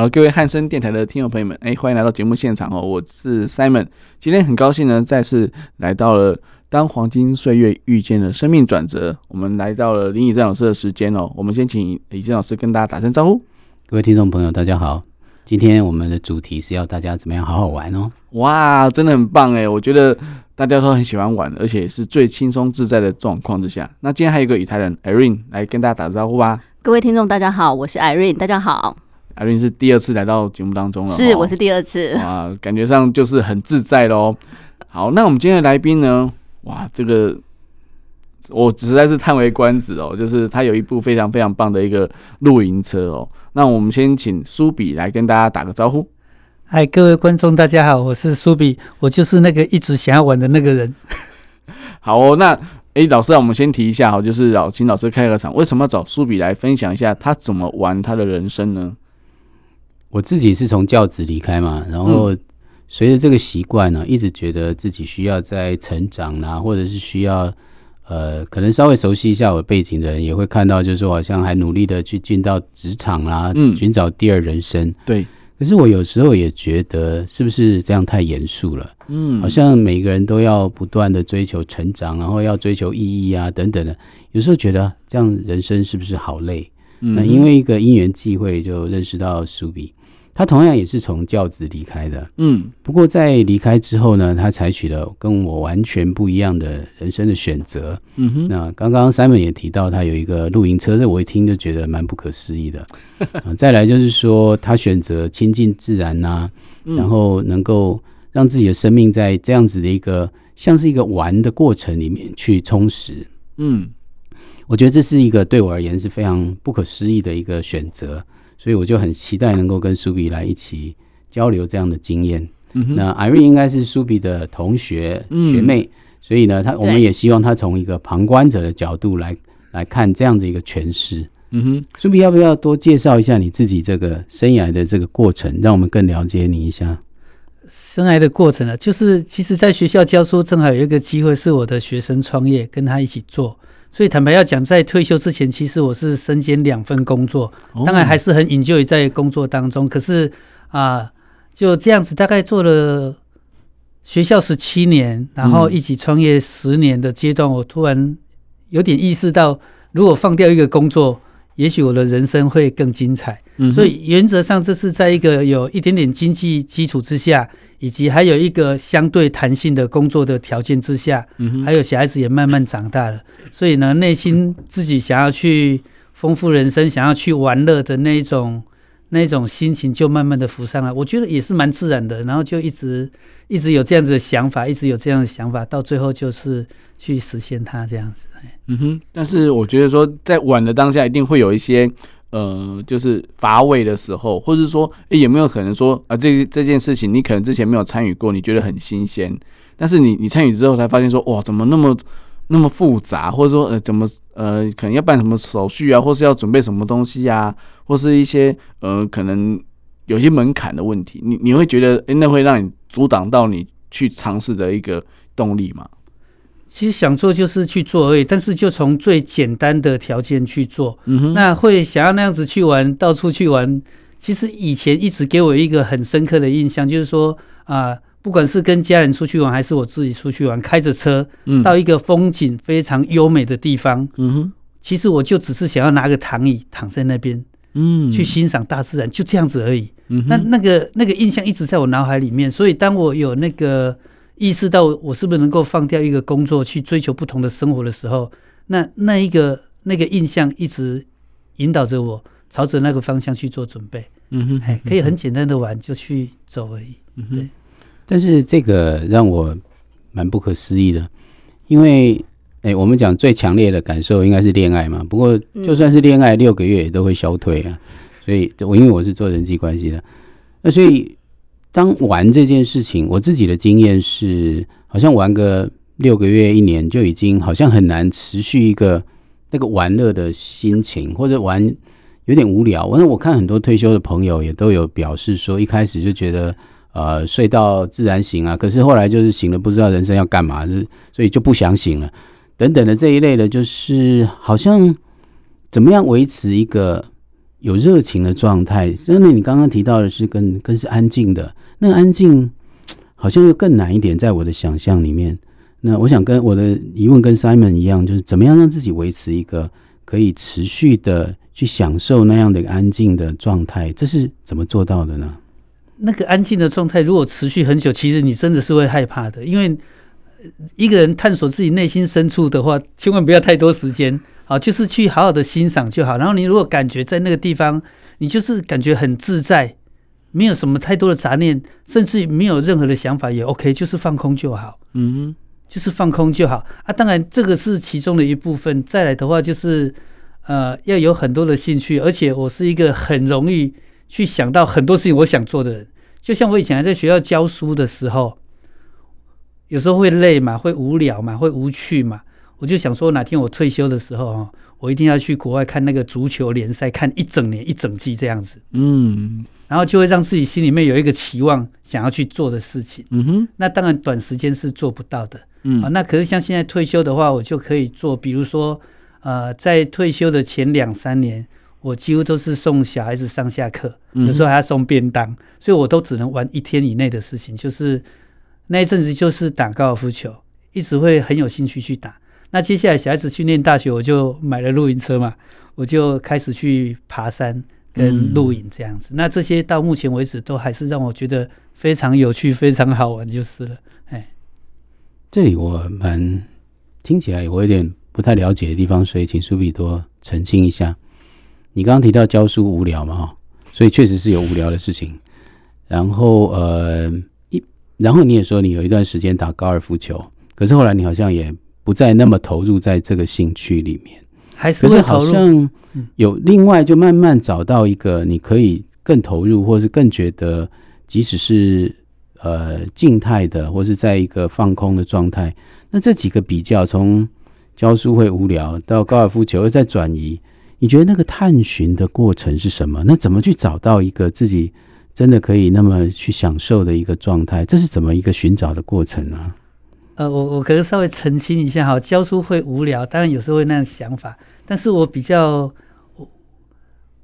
好，各位汉声电台的听众朋友们，哎，欢迎来到节目现场哦！我是 Simon，今天很高兴呢，再次来到了当黄金岁月遇见了生命转折，我们来到了林以正老师的时间哦。我们先请以正老师跟大家打声招呼。各位听众朋友，大家好，今天我们的主题是要大家怎么样好好玩哦。哇，真的很棒哎！我觉得大家都很喜欢玩，而且是最轻松自在的状况之下。那今天还有一个以台人 Irene 来跟大家打个招呼吧。各位听众大家好，我是 Irene，大家好。艾琳是第二次来到节目当中了，是，我是第二次，哇，感觉上就是很自在喽。好，那我们今天的来宾呢？哇，这个我实在是叹为观止哦，就是他有一部非常非常棒的一个露营车哦。那我们先请苏比来跟大家打个招呼。嗨，各位观众，大家好，我是苏比，我就是那个一直想要玩的那个人。好哦，那哎，老师啊，我们先提一下哈，就是老请老师开个场，为什么要找苏比来分享一下他怎么玩他的人生呢？我自己是从教职离开嘛，然后随着这个习惯呢，一直觉得自己需要在成长啦，或者是需要呃，可能稍微熟悉一下我背景的人也会看到，就是说好像还努力的去进到职场啦，寻找第二人生。对，可是我有时候也觉得，是不是这样太严肃了？嗯，好像每个人都要不断的追求成长，然后要追求意义啊等等的，有时候觉得这样人生是不是好累？那因为一个因缘际会，就认识到苏比。他同样也是从教职离开的，嗯，不过在离开之后呢，他采取了跟我完全不一样的人生的选择，嗯哼。那刚刚 Simon 也提到他有一个露营车，这我一听就觉得蛮不可思议的。啊，再来就是说他选择亲近自然呐、啊，然后能够让自己的生命在这样子的一个像是一个玩的过程里面去充实，嗯，我觉得这是一个对我而言是非常不可思议的一个选择。所以我就很期待能够跟苏比来一起交流这样的经验。嗯、那 Irene 应该是苏比的同学、嗯、学妹，所以呢，他我们也希望他从一个旁观者的角度来来看这样的一个诠释。嗯哼，苏比要不要多介绍一下你自己这个生涯的这个过程，让我们更了解你一下？生涯的过程呢，就是其实在学校教书，正好有一个机会是我的学生创业，跟他一起做。所以坦白要讲，在退休之前，其实我是身兼两份工作，当然还是很 enjoy 在工作当中。可是啊，就这样子，大概做了学校十七年，然后一起创业十年的阶段，我突然有点意识到，如果放掉一个工作，也许我的人生会更精彩。所以原则上，这是在一个有一点点经济基础之下。以及还有一个相对弹性的工作的条件之下，还有小孩子也慢慢长大了，所以呢，内心自己想要去丰富人生、想要去玩乐的那一种那一种心情就慢慢的浮上来。我觉得也是蛮自然的，然后就一直一直有这样子的想法，一直有这样的想法，到最后就是去实现它这样子。嗯哼，但是我觉得说在玩的当下，一定会有一些。呃，就是乏味的时候，或者说，诶、有没有可能说啊，这这件事情你可能之前没有参与过，你觉得很新鲜，但是你你参与之后才发现说，哇，怎么那么那么复杂，或者说呃，怎么呃，可能要办什么手续啊，或是要准备什么东西啊，或是一些呃，可能有些门槛的问题，你你会觉得，诶、那会让你阻挡到你去尝试的一个动力吗？其实想做就是去做而已，但是就从最简单的条件去做。嗯哼，那会想要那样子去玩，到处去玩。其实以前一直给我一个很深刻的印象，就是说啊、呃，不管是跟家人出去玩，还是我自己出去玩，开着车，到一个风景非常优美的地方，嗯哼，其实我就只是想要拿个躺椅躺在那边，嗯，去欣赏大自然，就这样子而已。嗯，那那个那个印象一直在我脑海里面，所以当我有那个。意识到我是不是能够放掉一个工作去追求不同的生活的时候，那那一个那个印象一直引导着我朝着那个方向去做准备。嗯哼，哎，可以很简单的玩就去走而已。嗯哼，对。但是这个让我蛮不可思议的，因为哎，我们讲最强烈的感受应该是恋爱嘛。不过就算是恋爱，六个月也都会消退啊。所以我因为我是做人际关系的，那所以当玩这件事情，我自己的经验是，好像玩个六个月、一年就已经好像很难持续一个那个玩乐的心情，或者玩有点无聊。我我看很多退休的朋友也都有表示说，一开始就觉得。呃，睡到自然醒啊，可是后来就是醒了，不知道人生要干嘛，是所以就不想醒了，等等的这一类的，就是好像怎么样维持一个有热情的状态。那，你刚刚提到的是更更是安静的，那安静好像又更难一点，在我的想象里面。那我想跟我的疑问跟 Simon 一样，就是怎么样让自己维持一个可以持续的去享受那样的一个安静的状态，这是怎么做到的呢？那个安静的状态，如果持续很久，其实你真的是会害怕的。因为一个人探索自己内心深处的话，千万不要太多时间，好，就是去好好的欣赏就好。然后你如果感觉在那个地方，你就是感觉很自在，没有什么太多的杂念，甚至没有任何的想法也 OK，就是放空就好。嗯，就是放空就好啊。当然这个是其中的一部分。再来的话就是呃，要有很多的兴趣，而且我是一个很容易。去想到很多事情，我想做的人，就像我以前还在学校教书的时候，有时候会累嘛，会无聊嘛，会无趣嘛，我就想说，哪天我退休的时候啊，我一定要去国外看那个足球联赛，看一整年一整季这样子，嗯，然后就会让自己心里面有一个期望，想要去做的事情，嗯哼，那当然短时间是做不到的，嗯，啊，那可是像现在退休的话，我就可以做，比如说，呃，在退休的前两三年。我几乎都是送小孩子上下课，有时候还要送便当，所以我都只能玩一天以内的事情。就是那一阵子就是打高尔夫球，一直会很有兴趣去打。那接下来小孩子去念大学，我就买了露营车嘛，我就开始去爬山跟露营这样子。那这些到目前为止都还是让我觉得非常有趣、非常好玩就是了。哎，这里我蛮听起来我有点不太了解的地方，所以请苏比多澄清一下。你刚刚提到教书无聊嘛，哈，所以确实是有无聊的事情。然后呃一，然后你也说你有一段时间打高尔夫球，可是后来你好像也不再那么投入在这个兴趣里面。可是好像有另外就慢慢找到一个你可以更投入，或是更觉得即使是呃静态的，或是在一个放空的状态。那这几个比较，从教书会无聊到高尔夫球又再转移。你觉得那个探寻的过程是什么？那怎么去找到一个自己真的可以那么去享受的一个状态？这是怎么一个寻找的过程呢？呃，我我可能稍微澄清一下哈，教书会无聊，当然有时候会那样想法，但是我比较我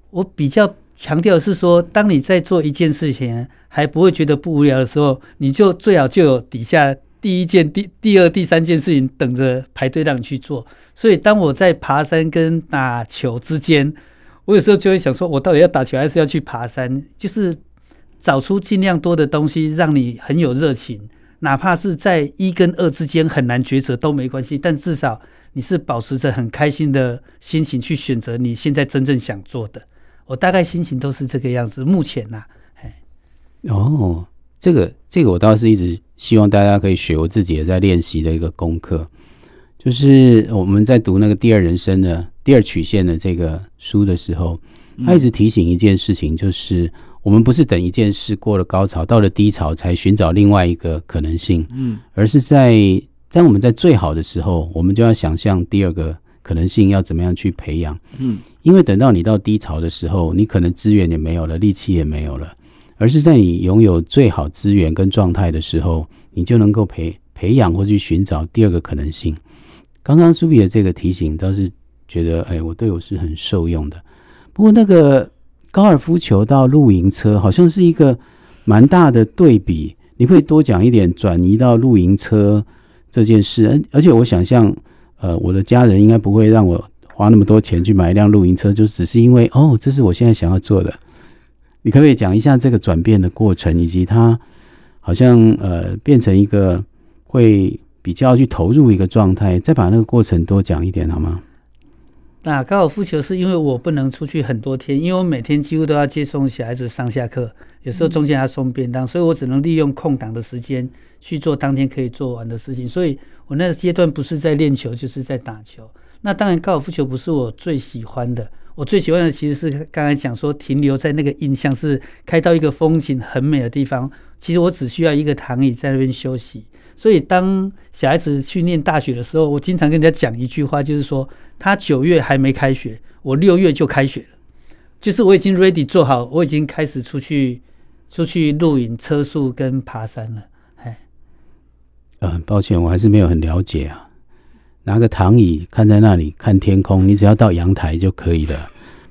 我比较强调是说，当你在做一件事情还不会觉得不无聊的时候，你就最好就有底下。第一件、第第二、第三件事情等着排队让你去做，所以当我在爬山跟打球之间，我有时候就会想说，我到底要打球还是要去爬山？就是找出尽量多的东西，让你很有热情，哪怕是在一跟二之间很难抉择都没关系，但至少你是保持着很开心的心情去选择你现在真正想做的。我大概心情都是这个样子，目前呐、啊，嘿，哦。这个这个我倒是一直希望大家可以学，我自己也在练习的一个功课，就是我们在读那个第二人生的第二曲线的这个书的时候，他一直提醒一件事情，就是我们不是等一件事过了高潮，到了低潮才寻找另外一个可能性，嗯，而是在在我们在最好的时候，我们就要想象第二个可能性要怎么样去培养，嗯，因为等到你到低潮的时候，你可能资源也没有了，力气也没有了。而是在你拥有最好资源跟状态的时候，你就能够培培养或去寻找第二个可能性。刚刚苏比的这个提醒倒是觉得，哎，我对我是很受用的。不过那个高尔夫球到露营车好像是一个蛮大的对比，你会多讲一点转移到露营车这件事。而且我想象，呃，我的家人应该不会让我花那么多钱去买一辆露营车，就只是因为哦，这是我现在想要做的。你可不可以讲一下这个转变的过程，以及它好像呃变成一个会比较去投入一个状态，再把那个过程多讲一点好吗？那高尔夫球是因为我不能出去很多天，因为我每天几乎都要接送小孩子上下课，有时候中间还要送便当，所以我只能利用空档的时间去做当天可以做完的事情。所以我那个阶段不是在练球，就是在打球。那当然高尔夫球不是我最喜欢的。我最喜欢的其实是刚才讲说停留在那个印象，是开到一个风景很美的地方。其实我只需要一个躺椅在那边休息。所以当小孩子去念大学的时候，我经常跟人家讲一句话，就是说他九月还没开学，我六月就开学了，就是我已经 ready 做好，我已经开始出去出去露营、车宿跟爬山了。哎，呃，很抱歉，我还是没有很了解啊。拿个躺椅看在那里看天空，你只要到阳台就可以了，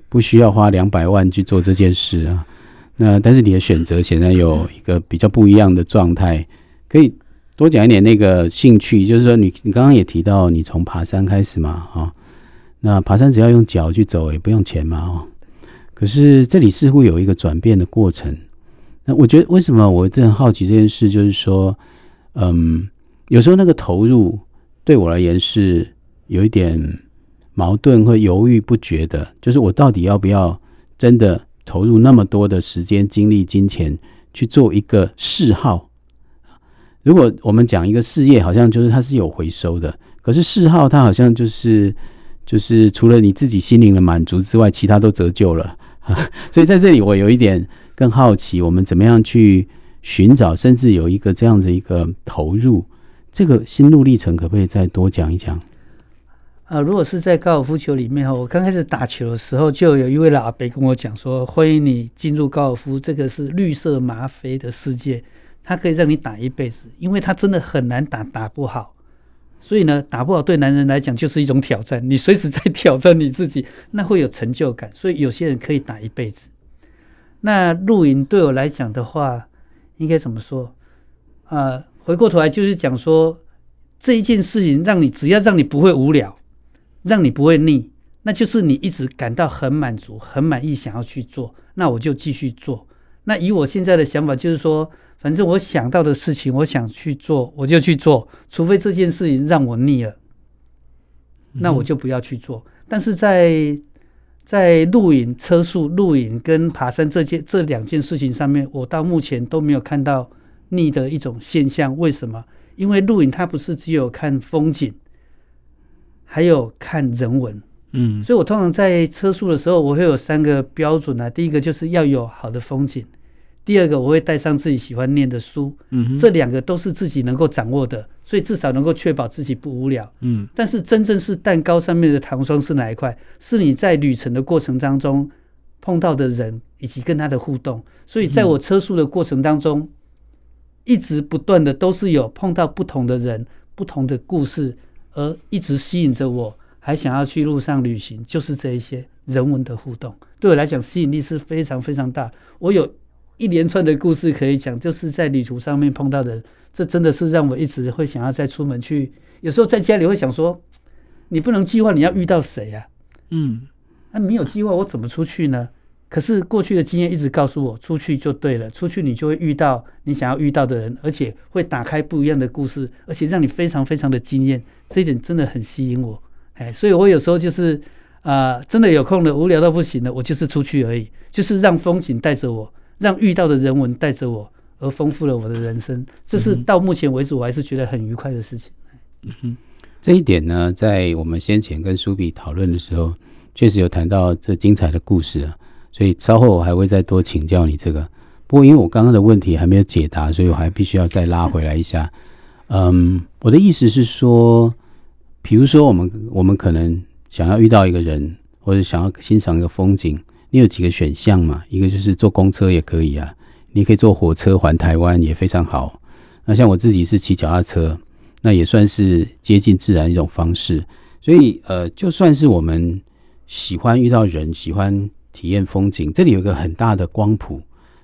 不需要花两百万去做这件事啊。那但是你的选择显然有一个比较不一样的状态，可以多讲一点那个兴趣，就是说你你刚刚也提到你从爬山开始嘛，啊，那爬山只要用脚去走也不用钱嘛，哦，可是这里似乎有一个转变的过程。那我觉得为什么我真的好奇这件事，就是说，嗯，有时候那个投入。对我而言是有一点矛盾和犹豫不决的，就是我到底要不要真的投入那么多的时间、精力、金钱去做一个嗜好？如果我们讲一个事业，好像就是它是有回收的，可是嗜好它好像就是就是除了你自己心灵的满足之外，其他都折旧了。所以在这里，我有一点更好奇，我们怎么样去寻找，甚至有一个这样的一个投入。这个心路历程可不可以再多讲一讲？呃，如果是在高尔夫球里面哈，我刚开始打球的时候，就有一位老阿伯跟我讲说：“欢迎你进入高尔夫，这个是绿色吗啡的世界，它可以让你打一辈子，因为它真的很难打，打不好。所以呢，打不好对男人来讲就是一种挑战，你随时在挑战你自己，那会有成就感。所以有些人可以打一辈子。那露营对我来讲的话，应该怎么说？啊、呃？”回过头来就是讲说，这一件事情让你只要让你不会无聊，让你不会腻，那就是你一直感到很满足、很满意，想要去做，那我就继续做。那以我现在的想法就是说，反正我想到的事情，我想去做，我就去做，除非这件事情让我腻了，那我就不要去做。但是在在露营、车速、露营跟爬山这件这两件事情上面，我到目前都没有看到。腻的一种现象，为什么？因为露营它不是只有看风景，还有看人文，嗯，所以我通常在车速的时候，我会有三个标准啊。第一个就是要有好的风景，第二个我会带上自己喜欢念的书，嗯，这两个都是自己能够掌握的，所以至少能够确保自己不无聊，嗯。但是真正是蛋糕上面的糖霜是哪一块？是你在旅程的过程当中碰到的人以及跟他的互动。所以在我车速的过程当中。一直不断的都是有碰到不同的人、不同的故事，而一直吸引着我，还想要去路上旅行，就是这一些人文的互动，对我来讲吸引力是非常非常大。我有一连串的故事可以讲，就是在旅途上面碰到的，这真的是让我一直会想要再出门去。有时候在家里会想说，你不能计划你要遇到谁呀？嗯，那没有计划，我怎么出去呢？可是过去的经验一直告诉我，出去就对了，出去你就会遇到你想要遇到的人，而且会打开不一样的故事，而且让你非常非常的惊艳。这一点真的很吸引我，哎，所以我有时候就是啊、呃，真的有空了，无聊到不行了，我就是出去而已，就是让风景带着我，让遇到的人文带着我，而丰富了我的人生。这是到目前为止我还是觉得很愉快的事情。嗯哼，这一点呢，在我们先前跟苏比讨论的时候，确实有谈到这精彩的故事啊。所以稍后我还会再多请教你这个，不过因为我刚刚的问题还没有解答，所以我还必须要再拉回来一下。嗯，我的意思是说，比如说我们我们可能想要遇到一个人，或者想要欣赏一个风景，你有几个选项嘛？一个就是坐公车也可以啊，你可以坐火车环台湾也非常好。那像我自己是骑脚踏车，那也算是接近自然一种方式。所以呃，就算是我们喜欢遇到人，喜欢。体验风景，这里有一个很大的光谱，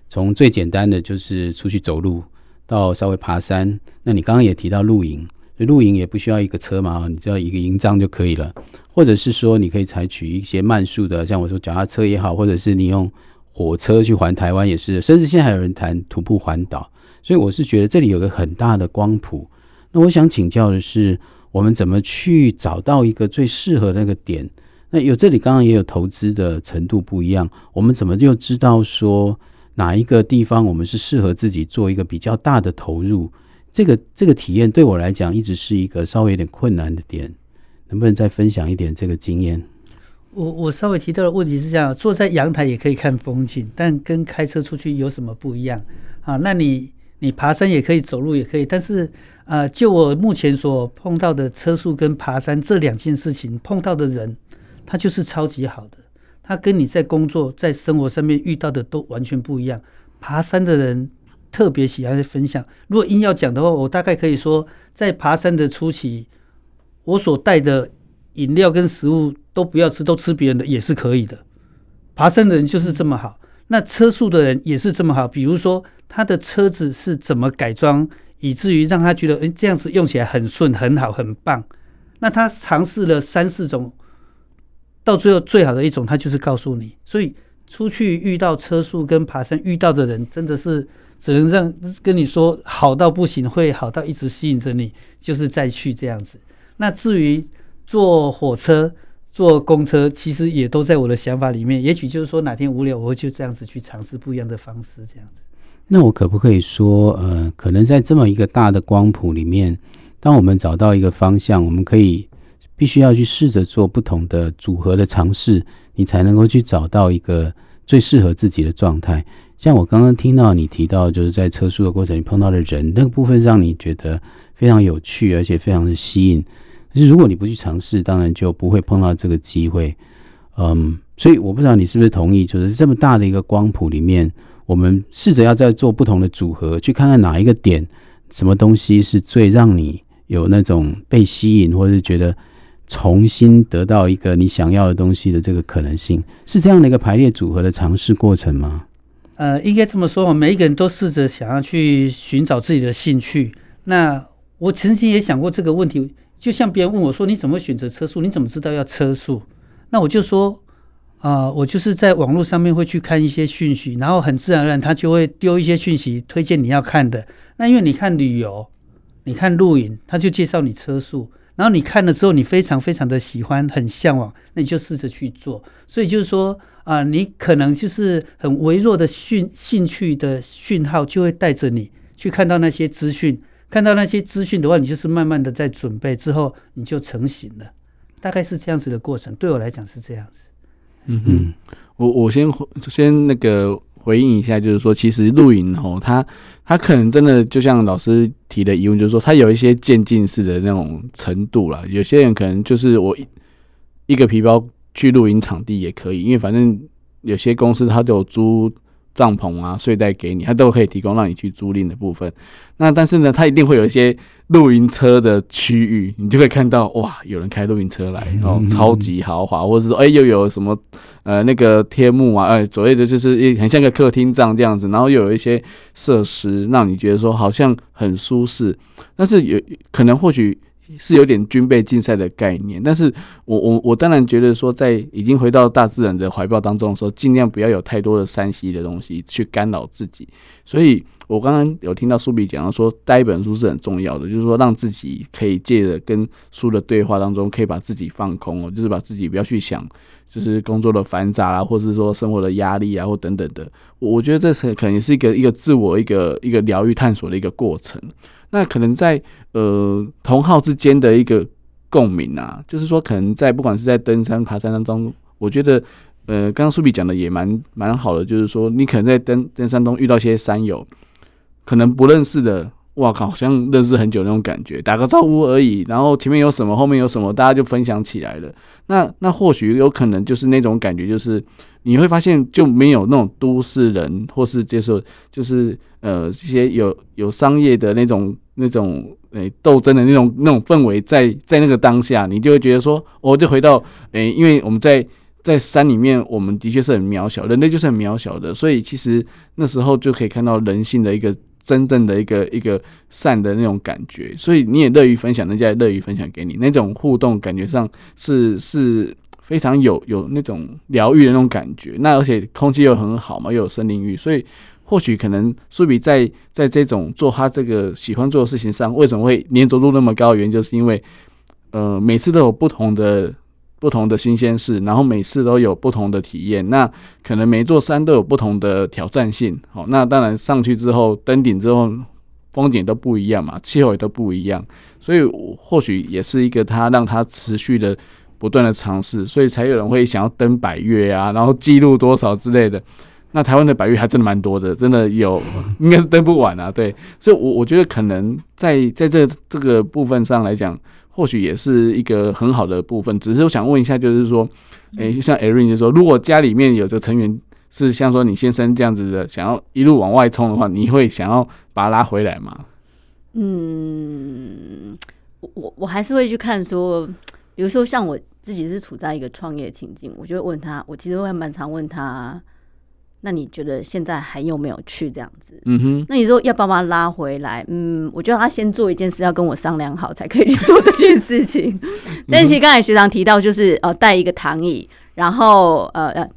从最简单的就是出去走路，到稍微爬山。那你刚刚也提到露营，露营也不需要一个车嘛，你只要一个营帐就可以了。或者是说，你可以采取一些慢速的，像我说脚踏车也好，或者是你用火车去环台湾也是，甚至现在还有人谈徒步环岛。所以我是觉得这里有个很大的光谱。那我想请教的是，我们怎么去找到一个最适合那个点？那有这里刚刚也有投资的程度不一样，我们怎么就知道说哪一个地方我们是适合自己做一个比较大的投入？这个这个体验对我来讲一直是一个稍微有点困难的点，能不能再分享一点这个经验？我我稍微提到的问题是这样：坐在阳台也可以看风景，但跟开车出去有什么不一样啊？那你你爬山也可以，走路也可以，但是啊，就我目前所碰到的车速跟爬山这两件事情，碰到的人他就是超级好的，他跟你在工作在生活上面遇到的都完全不一样。爬山的人特别喜欢分享。如果硬要讲的话，我大概可以说，在爬山的初期，我所带的饮料跟食物都不要吃，都吃别人的也是可以的。爬山的人就是这么好，那车速的人也是这么好。比如说他的车子是怎么改装，以至于让他觉得，诶，这样子用起来很顺、很好、很棒。那他尝试了三四种，到最后最好的一种，他就是告诉你。所以出去遇到车速跟爬山遇到的人，真的是只能让跟你说好到不行，会好到一直吸引着你，就是再去这样子。那至于坐火车、坐公车，其实也都在我的想法里面。也许就是说，哪天无聊，我会就这样子去尝试不一样的方式，这样子。那我可不可以说，呃，可能在这么一个大的光谱里面，当我们找到一个方向，我们可以必须要去试着做不同的组合的尝试，你才能够去找到一个最适合自己的状态。像我刚刚听到你提到，就是在车速的过程里碰到的人，那个部分让你觉得非常有趣，而且非常的吸引。可是如果你不去尝试，当然就不会碰到这个机会。嗯，所以我不知道你是不是同意，就是这么大的一个光谱里面，我们试着要再做不同的组合，去看看哪一个点，什么东西是最让你有那种被吸引，或者是觉得重新得到一个你想要的东西的这个可能性，是这样的一个排列组合的尝试过程吗？呃，应该这么说，每一个人都试着想要去寻找自己的兴趣。那我曾经也想过这个问题。就像别人问我说：“你怎么选择车速？你怎么知道要车速？”那我就说：“啊、我就是在网络上面会去看一些讯息，然后很自然而然他就会丢一些讯息推荐你要看的。那因为你看旅游，你看露营，他就介绍你车速，然后你看了之后，你非常非常的喜欢，很向往，那你就试着去做。所以就是说啊、你可能就是很微弱的讯兴趣的讯号，就会带着你去看到那些资讯。”看到那些资讯的话，你就是慢慢的在准备，之后你就成型了，大概是这样子的过程。对我来讲是这样子。嗯哼，我我先先那个回应一下，就是说，其实露营哦，它它可能真的就像老师提的疑问，就是说，它有一些渐进式的那种程度啦。有些人可能就是我一一个皮包去露营场地也可以，因为反正有些公司它都有租。帐篷啊，睡袋给你，它都可以提供让你去租赁的部分。那但是呢，它一定会有一些露营车的区域，你就会看到哇，有人开露营车来，然后超级豪华，或者是说，哎、欸，又有什么呃那个天幕啊，哎、欸，所谓的就是一很像个客厅帐这样子，然后又有一些设施让你觉得说好像很舒适，但是有可能或许。是有点军备竞赛的概念，但是我我我当然觉得说，在已经回到大自然的怀抱当中的时候，尽量不要有太多的 3C 的东西去干扰自己。所以我刚刚有听到苏比讲到说，带一本书是很重要的，就是说让自己可以借着跟书的对话当中，可以把自己放空哦，就是把自己不要去想，就是工作的繁杂啊，或是说生活的压力啊，或等等的。我我觉得这是可能是一个一个自我一个一个疗愈探索的一个过程。那可能在呃同号之间的一个共鸣啊，就是说可能在不管是在登山爬山当中，我觉得呃刚刚苏比讲的也蛮蛮好的，就是说你可能在登登山中遇到一些山友，可能不认识的，哇靠，好像认识很久那种感觉，打个招呼而已，然后前面有什么，后面有什么，大家就分享起来了。那那或许有可能就是那种感觉，就是你会发现就没有那种都市人或是接受，就是呃这些有有商业的那种。那种诶斗争的那种那种氛围，在在那个当下，你就会觉得说，我就回到诶、因为我们在在山里面，我们的确是很渺小，人类就是很渺小的，所以其实那时候就可以看到人性的一个真正的一个一个善的那种感觉，所以你也乐于分享，人家也乐于分享给你，那种互动感觉上是是非常有有那种疗愈的那种感觉，那而且空气又很好嘛，又有森林浴，所以。或许可能苏比在在这种做他这个喜欢做的事情上，为什么会粘着度那么高？原因就是因为，呃，每次都有不同的不同的新鲜事，然后每次都有不同的体验。那可能每座山都有不同的挑战性。好，那当然上去之后登顶之后，风景都不一样嘛，气候也都不一样。所以或许也是一个他让他持续的不断的尝试，所以才有人会想要登百岳啊，然后记录多少之类的。那台湾的百岳还真的蛮多的，真的有 应该是登不完啊。对，所以我我觉得可能在在这这个部分上来讲，或许也是一个很好的部分。只是我想问一下，就是说，诶，像 Irene 就说，如果家里面有个成员是像说你先生这样子的，想要一路往外冲的话，你会想要把他拉回来吗？嗯，我我还是会去看说，比如说像我自己是处在一个创业情境，我就会问他，我其实会蛮常问他。那你觉得现在还有没有去这样子？嗯哼。那你说要把他拉回来？嗯，我觉得他先做一件事，要跟我商量好才可以去做这件事情。但其实刚才学长提到，就是呃带一个躺椅，然后呃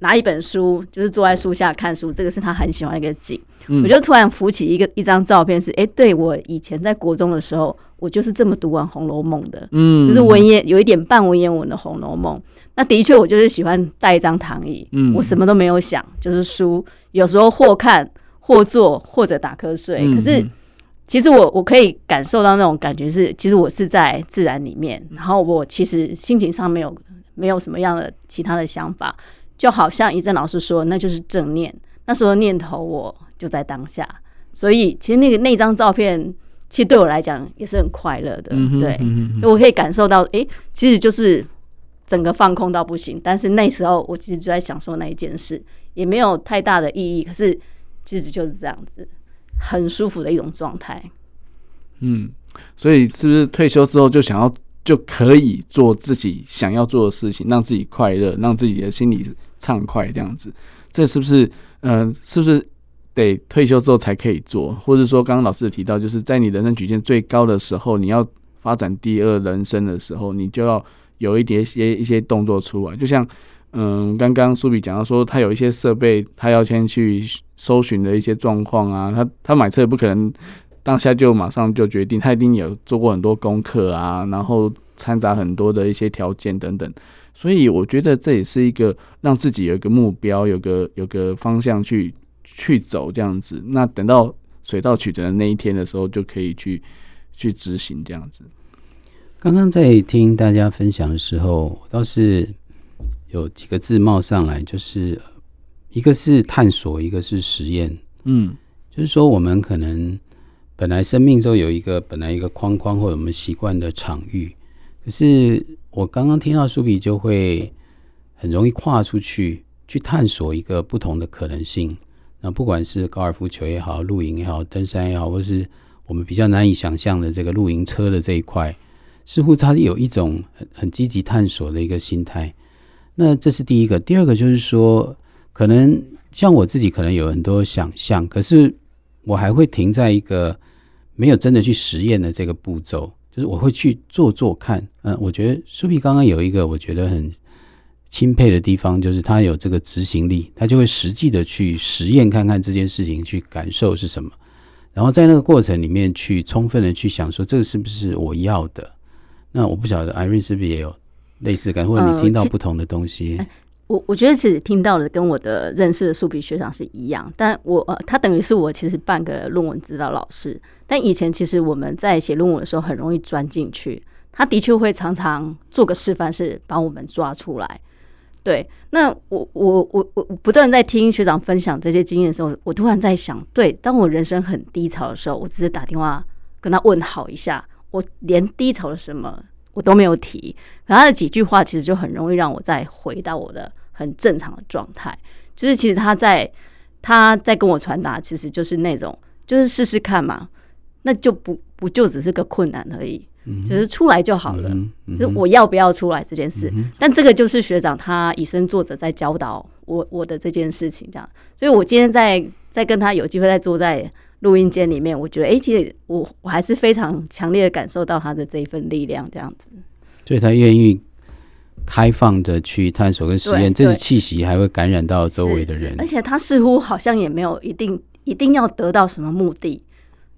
拿一本书，就是坐在树下看书，这个是他很喜欢的一个景。嗯、我就突然浮起一个一张照片是，是、欸、哎，对我以前在国中的时候，我就是这么读完《红楼梦》的，嗯，就是文言有一点半文言文的《红楼梦》。那的确，我就是喜欢带一张躺椅，嗯，我什么都没有想，就是书，有时候或看或坐或者打瞌睡。嗯、可是，其实我我可以感受到那种感觉是，其实我是在自然里面，然后我其实心情上没有没有什么样的其他的想法，就好像一正老师说，那就是正念。那时候念头我就在当下，所以其实那个那张照片，其实对我来讲也是很快乐的，嗯、对，嗯、我可以感受到，哎、欸，其实就是。整个放空到不行，但是那时候我其实就在享受那一件事，也没有太大的意义。可是其实就是这样子，很舒服的一种状态。嗯，所以是不是退休之后就想要就可以做自己想要做的事情，让自己快乐，让自己的心里畅快这样子？这是不是嗯、是不是得退休之后才可以做？或者说，刚刚老师提到，就是在你人生曲线最高的时候，你要发展第二人生的时候，你就要。有一点些一些动作出来，就像嗯，刚刚苏比讲到说，他有一些设备，他要先去搜寻的一些状况啊，他他买车也不可能当下就马上就决定，他一定有做过很多功课啊，然后掺杂很多的一些条件等等，所以我觉得这也是一个让自己有一个目标，有个有个方向去去走这样子，那等到水到渠成的那一天的时候，就可以去去执行这样子。刚刚在听大家分享的时候，我倒是有几个字冒上来，就是一个是探索，一个是实验。嗯，就是说我们可能本来生命中有一个本来一个框框或者我们习惯的场域，可是我刚刚听到苏比就会很容易跨出去，去探索一个不同的可能性。那不管是高尔夫球也好，露营也好，登山也好，或是我们比较难以想象的这个露营车的这一块。似乎他有一种很很积极探索的一个心态，那这是第一个。第二个就是说，可能像我自己，可能有很多想象，可是我还会停在一个没有真的去实验的这个步骤，就是我会去做做看。嗯，我觉得舒比刚刚有一个我觉得很钦佩的地方，就是他有这个执行力，他就会实际的去实验看看这件事情，去感受是什么，然后在那个过程里面去充分的去想说，这个是不是我要的。那我不晓得，Irene 是不是也有类似感，或者你听到不同的东西？呃、我我觉得其实听到的跟我的认识的素比学长是一样，但我呃，他等于是我其实半个论文指导老师。但以前其实我们在写论文的时候很容易钻进去，他的确会常常做个示范，是把我们抓出来。对，那我我我我不断在听学长分享这些经验的时候，我突然在想，对，当我人生很低潮的时候，我只是打电话跟他问好一下。我连低潮的什么我都没有提，可他的几句话其实就很容易让我再回到我的很正常的状态。就是其实他在他在跟我传达，其实就是那种就是试试看嘛，那就不不就只是个困难而已，嗯、就是出来就好了。嗯嗯、就是我要不要出来这件事，嗯、但这个就是学长他以身作则在教导我我的这件事情这样。所以我今天在在跟他有机会再坐在。录音间里面，我觉得，哎、欸，其实我我还是非常强烈的感受到他的这一份力量，这样子。所以他愿意开放的去探索跟实验，这是气息还会感染到周围的人。而且他似乎好像也没有一定一定要得到什么目的。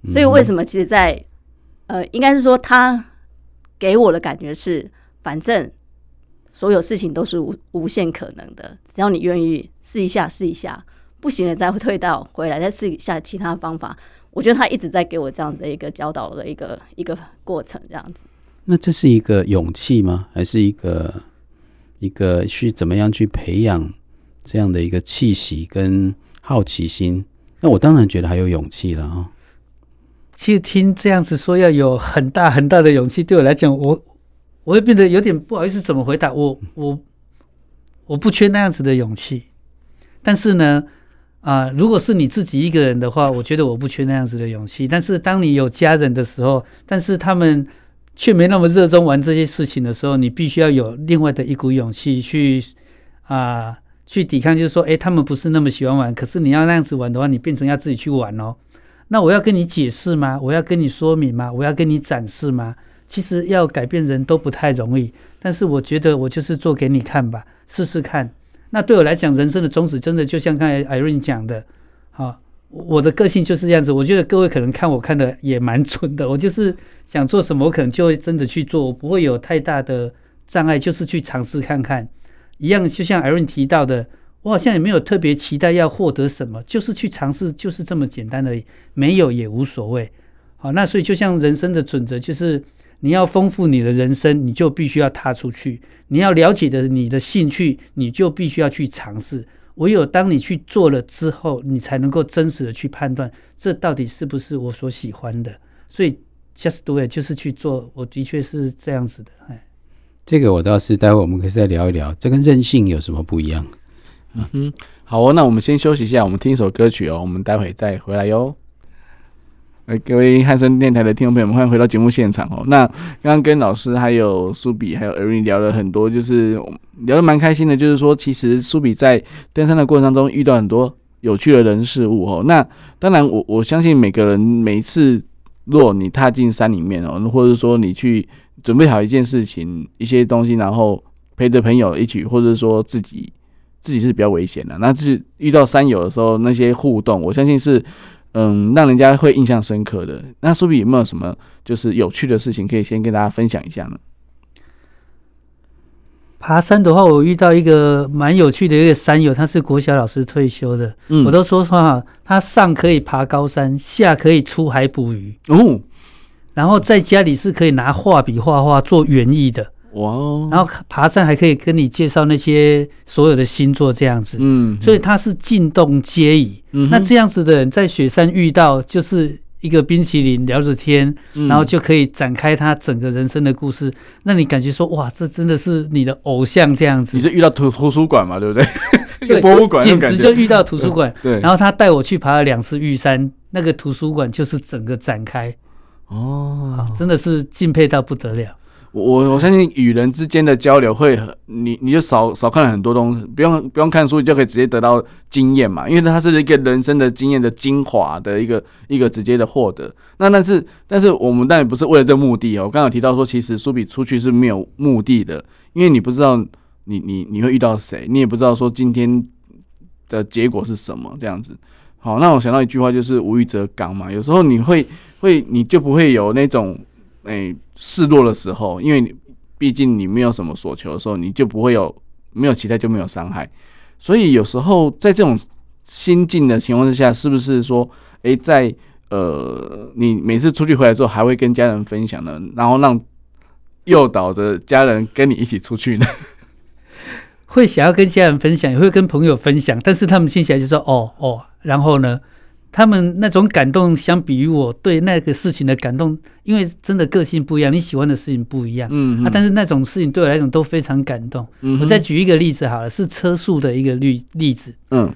所以为什么？其实在，在呃，应该是说他给我的感觉是，反正所有事情都是无无限可能的，只要你愿意试一下，试一下。不行了，再退到回来，再试一下其他方法。我觉得他一直在给我这样的一个教导的一个一个过程，这样子。那这是一个勇气吗？还是一个一个去怎么样去培养这样的一个气息跟好奇心？那我当然觉得还有勇气了啊、哦。其实听这样子说要有很大很大的勇气，对我来讲，我我会变得有点不好意思怎么回答。我我我不缺那样子的勇气，但是呢，啊、如果是你自己一个人的话，我觉得我不缺那样子的勇气。但是当你有家人的时候，但是他们。却没那么热衷玩这些事情的时候，你必须要有另外的一股勇气去啊、去抵抗，就是说，诶，他们不是那么喜欢玩，可是你要那样子玩的话，你变成要自己去玩哦。那我要跟你解释吗？我要跟你说明吗？我要跟你展示吗？其实要改变人都不太容易，但是我觉得我就是做给你看吧，试试看。那对我来讲，人生的宗旨真的就像刚才 Irene 讲的，好。我的个性就是这样子，我觉得各位可能看我看的也蛮准的。我就是想做什么，我可能就会真的去做，我不会有太大的障碍，就是去尝试看看。一样，就像 Irene 提到的，我好像也没有特别期待要获得什么，就是去尝试，就是这么简单而已。没有也无所谓。好，那所以就像人生的准则，就是你要丰富你的人生，你就必须要踏出去；你要了解的你的兴趣，你就必须要去尝试。唯有当你去做了之后，你才能够真实的去判断这到底是不是我所喜欢的。所以，just do it，就是去做。我的确是这样子的。哎，这个我倒是待会我们可以再聊一聊，这跟任性有什么不一样？嗯哼，好哦，那我们先休息一下，我们听一首歌曲哦，我们待会再回来哟。哎，各位汉声电台的听众朋友们，欢迎回到节目现场哦。那刚刚跟老师还有苏比还有瑞妮聊了很多，就是聊得蛮开心的。就是说，其实苏比在登山的过程当中遇到很多有趣的人事物哦。那当然我，我相信每个人每一次，若你踏进山里面哦，或者说你去准备好一件事情、一些东西，然后陪着朋友一起，或者说自己自己是比较危险的。那是遇到山友的时候，那些互动，我相信是。嗯，让人家会印象深刻的。那苏比有没有什么就是有趣的事情可以先跟大家分享一下呢？爬山的话，我遇到一个蛮有趣的一个山友，他是国小老师退休的。嗯，我都说话，他上可以爬高山，下可以出海捕鱼。哦，然后在家里是可以拿画笔画画做园艺的。哇哦！然后爬山还可以跟你介绍那些所有的星座这样子，嗯，所以他是进洞皆宜。嗯，那这样子的人在雪山遇到，就是一个冰淇淋聊着天，然后就可以展开他整个人生的故事。那你感觉说，哇，这真的是你的偶像这样子。你是遇到图图书馆嘛，对不对？对，博物馆简直就遇到图书馆。对，然后他带我去爬了两次玉山，那个图书馆就是整个展开。哦，真的是敬佩到不得了。我我相信与人之间的交流会很，你你就少少看了很多东西，不用不用看书，你就可以直接得到经验嘛，因为它是一个人生的经验的精华的一个一个直接的获得。那但是但是我们当然不是为了这个目的哦。我刚刚提到说，其实苏比出去是没有目的的，因为你不知道你你你会遇到谁，你也不知道说今天的结果是什么这样子。好，那我想到一句话就是无欲则刚嘛，有时候你会会你就不会有那种。诶、欸，示弱的时候，因为你毕竟你没有什么所求的时候，你就不会有没有期待就没有伤害。所以有时候在这种心境的情况之下，是不是说，诶、欸，在呃，你每次出去回来之后，还会跟家人分享呢？然后让诱导着家人跟你一起出去呢？会想要跟家人分享，也会跟朋友分享，但是他们听起来就说，哦哦，然后呢？他们那种感动，相比于我对那个事情的感动，因为真的个性不一样，你喜欢的事情不一样，嗯啊，但是那种事情对我来讲都非常感动。嗯，我再举一个例子好了，是车速的一个例例子。嗯，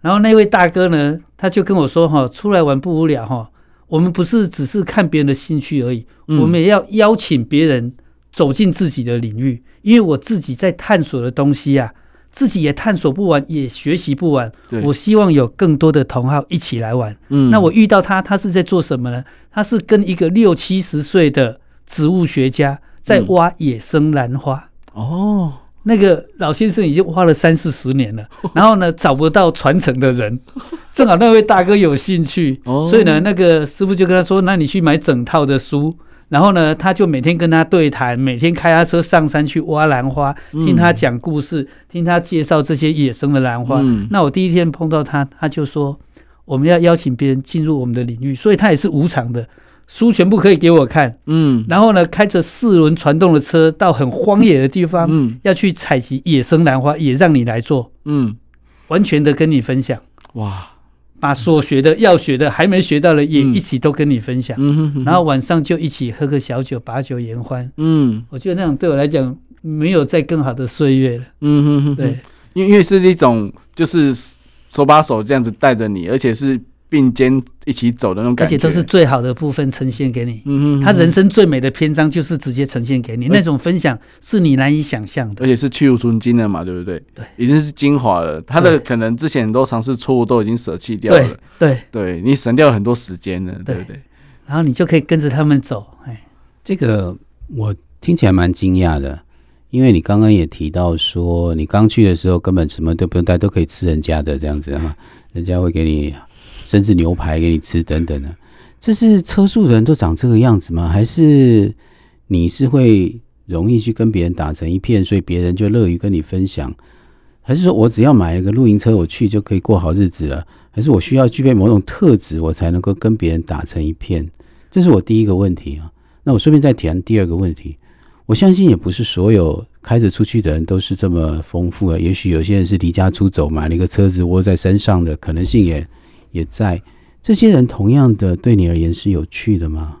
然后那位大哥呢，他就跟我说：“哈，出来玩不无聊哈，我们不是只是看别人的兴趣而已，我们也要邀请别人走进自己的领域，因为我自己在探索的东西啊。”自己也探索不完，也学习不完。我希望有更多的同好一起来玩。嗯，那我遇到他，他是在做什么呢？他是跟一个六七十岁的植物学家在挖野生兰花。哦，那个老先生已经挖了三四十年了，然后呢，找不到传承的人，正好那位大哥有兴趣，所以呢，那个师傅就跟他说：“那你去买整套的书。”然后呢，他就每天跟他对谈，每天开他车上山去挖兰花，听他讲故事，嗯、听他介绍这些野生的兰花。嗯、那我第一天碰到他，他就说我们要邀请别人进入我们的领域，所以他也是无偿的。书全部可以给我看，嗯，然后呢，开着四轮传动的车到很荒野的地方，嗯，要去采集野生兰花，也让你来做，嗯，完全的跟你分享，哇，把所学的、要学的、还没学到的也一起都跟你分享，然后晚上就一起喝个小酒，把酒言欢，嗯，我觉得那种对我来讲没有再更好的岁月了，嗯哼哼，对，因为因为是一种就是手把手这样子带着你，而且是。并肩一起走的那种感觉，而且都是最好的部分呈现给你。嗯哼，他人生最美的篇章就是直接呈现给你，那种分享是你难以想象的，而且是去无存菁的嘛，对不对？对，已经是精华了。他的可能之前很多尝试错误，都已经舍弃掉了。对，对，你省掉了很多时间了，对不对？然后你就可以跟着他们走。哎，这个我听起来蛮惊讶的，因为你刚刚也提到说，你刚去的时候根本什么都不用带，都可以吃人家的这样子哈，人家会给你。甚至牛排给你吃等等的，这是车速的人都长这个样子吗？还是你是会容易去跟别人打成一片，所以别人就乐于跟你分享？还是说我只要买一个露营车，我去就可以过好日子了？还是我需要具备某种特质，我才能够跟别人打成一片？这是我第一个问题啊。那我顺便再谈第二个问题。我相信也不是所有开着出去的人都是这么丰富的，也许有些人是离家出走，买了一个车子窝在山上的可能性也。也在这些人同样的对你而言是有趣的吗？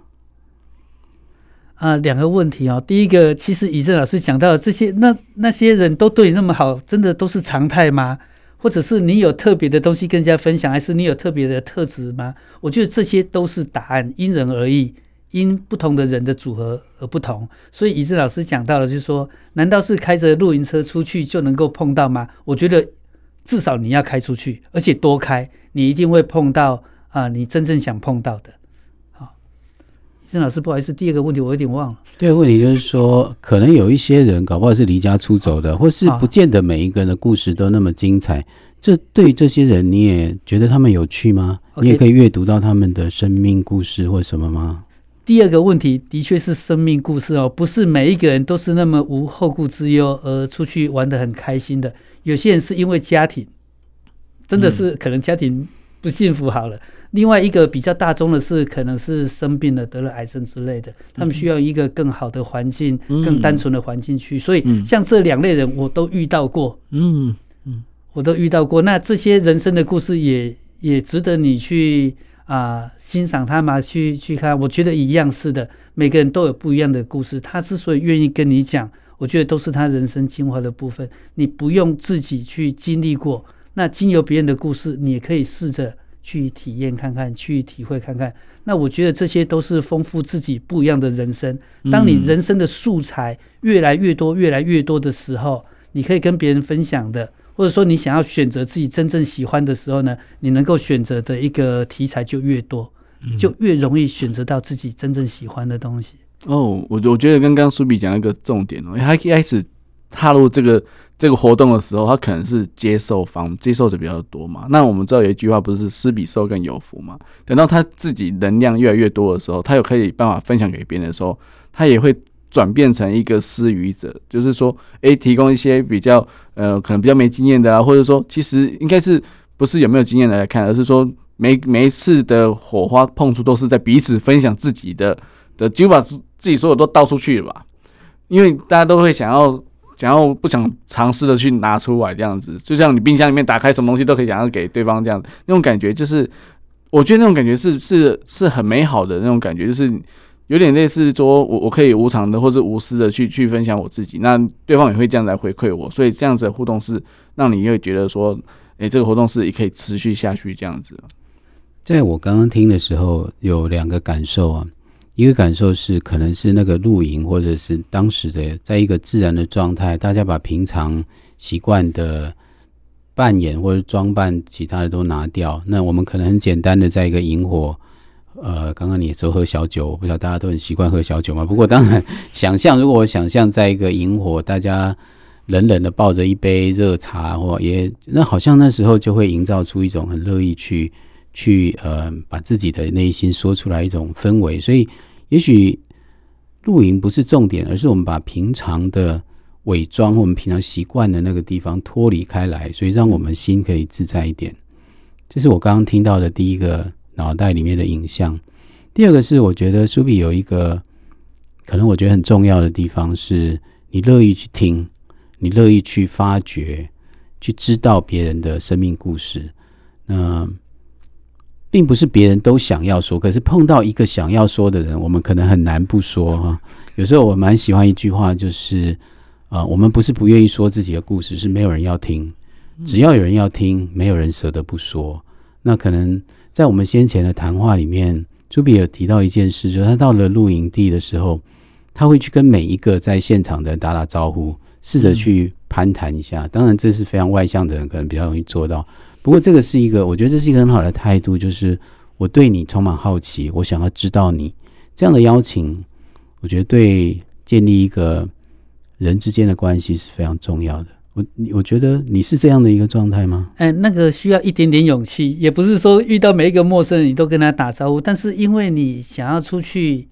啊，两个问题啊、哦。第一个，其实以正老师讲到的这些，那那些人都对你那么好，真的都是常态吗？或者是你有特别的东西跟人家分享，还是你有特别的特质吗？我觉得这些都是答案，因人而异，因不同的人的组合而不同。所以以正老师讲到了，就是说，难道是开着露营车出去就能够碰到吗？我觉得至少你要开出去，而且多开。你一定会碰到啊，你真正想碰到的。好，郑老师，不好意思，第二个问题我有点忘了。第二个问题就是说，可能有一些人搞不好是离家出走的，或是不见得每一个人的故事都那么精彩。这对这些人，你也觉得他们有趣吗？Okay. 你也可以阅读到他们的生命故事或什么吗？第二个问题的确是生命故事哦，不是每一个人都是那么无后顾之忧而出去玩得很开心的。有些人是因为家庭。真的是可能家庭不幸福好了，嗯、另外一个比较大众的是，可能是生病了，得了癌症之类的，他们需要一个更好的环境，嗯、更单纯的环境去。所以像这两类人，我都遇到过，嗯嗯，我都遇到过。那这些人生的故事也也值得你去啊、呃、欣赏他嘛，去去看。我觉得一样是的，每个人都有不一样的故事。他之所以愿意跟你讲，我觉得都是他人生精华的部分。你不用自己去经历过。那经由别人的故事，你也可以试着去体验看看，去体会看看。那我觉得这些都是丰富自己不一样的人生。当你人生的素材越来越多、越来越多的时候，你可以跟别人分享的，或者说你想要选择自己真正喜欢的时候呢，你能够选择的一个题材就越多，就越容易选择到自己真正喜欢的东西。哦，我我觉得刚刚苏比讲一个重点哦，他一开始踏入这个。这个活动的时候，他可能是接受方，接受者比较多嘛。那我们知道有一句话，不是“施比受更有福”嘛？等到他自己能量越来越多的时候，他有可以办法分享给别人的时候，他也会转变成一个施予者，就是说，诶，提供一些比较呃，可能比较没经验的啊，或者说，其实应该是不是有没有经验的来看，而是说每每一次的火花碰触都是在彼此分享自己的的，就把自己所有都倒出去了吧？因为大家都会想要。想要不想尝试的去拿出来这样子，就像你冰箱里面打开什么东西都可以想要给对方这样子，那种感觉就是，我觉得那种感觉是是是很美好的那种感觉，就是有点类似说我我可以无偿的或是无私的去去分享我自己，那对方也会这样来回馈我，所以这样子的互动是让你会觉得说，诶，这个活动是也可以持续下去这样子。在我刚刚听的时候，有两个感受啊。一个感受是，可能是那个露营，或者是当时的在一个自然的状态，大家把平常习惯的扮演或者装扮，其他的都拿掉。那我们可能很简单的在一个萤火，呃，刚刚你说喝小酒，我不知道大家都很习惯喝小酒嘛？不过当然，想象如果我想象在一个萤火，大家冷冷的抱着一杯热茶，或也那好像那时候就会营造出一种很乐意去。去呃，把自己的内心说出来一种氛围，所以也许露营不是重点，而是我们把平常的伪装，我们平常习惯的那个地方脱离开来，所以让我们心可以自在一点。这是我刚刚听到的第一个脑袋里面的影像。第二个是我觉得苏比有一个可能我觉得很重要的地方是，你乐意去听，你乐意去发掘，去知道别人的生命故事。那并不是别人都想要说，可是碰到一个想要说的人，我们可能很难不说哈。有时候我蛮喜欢一句话，就是啊、呃，我们不是不愿意说自己的故事，是没有人要听。只要有人要听，没有人舍得不说。那可能在我们先前的谈话里面，朱比有提到一件事，就是他到了露营地的时候，他会去跟每一个在现场的人打打招呼，试着去攀谈一下。当然，这是非常外向的人可能比较容易做到。不过，这个是一个，我觉得这是一个很好的态度，就是我对你充满好奇，我想要知道你这样的邀请，我觉得对建立一个人之间的关系是非常重要的。我你我觉得你是这样的一个状态吗？哎，那个需要一点点勇气，也不是说遇到每一个陌生人你都跟他打招呼，但是因为你想要出去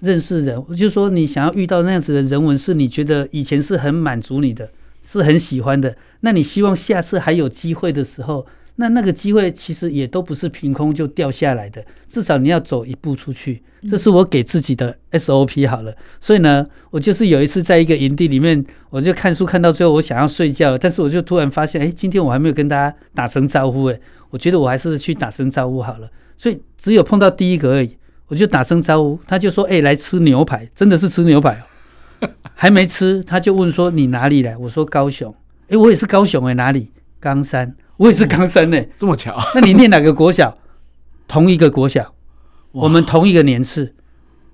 认识人，就是说你想要遇到那样子的人文，是你觉得以前是很满足你的。是很喜欢的，那你希望下次还有机会的时候，那那个机会其实也都不是凭空就掉下来的，至少你要走一步出去，这是我给自己的 SOP 好了。所以呢，我就是有一次在一个营地里面，我就看书看到最后，我想要睡觉，但是我就突然发现，哎，今天我还没有跟大家打声招呼，哎，我觉得我还是去打声招呼好了。所以只有碰到第一个而已，我就打声招呼，他就说，哎，来吃牛排，真的是吃牛排哦。还没吃，他就问说：“你哪里来？”我说：“高雄。”诶，我也是高雄诶，哪里？冈山，我也是冈山诶，这么巧？那你念哪个国小？同一个国小，我们同一个年次，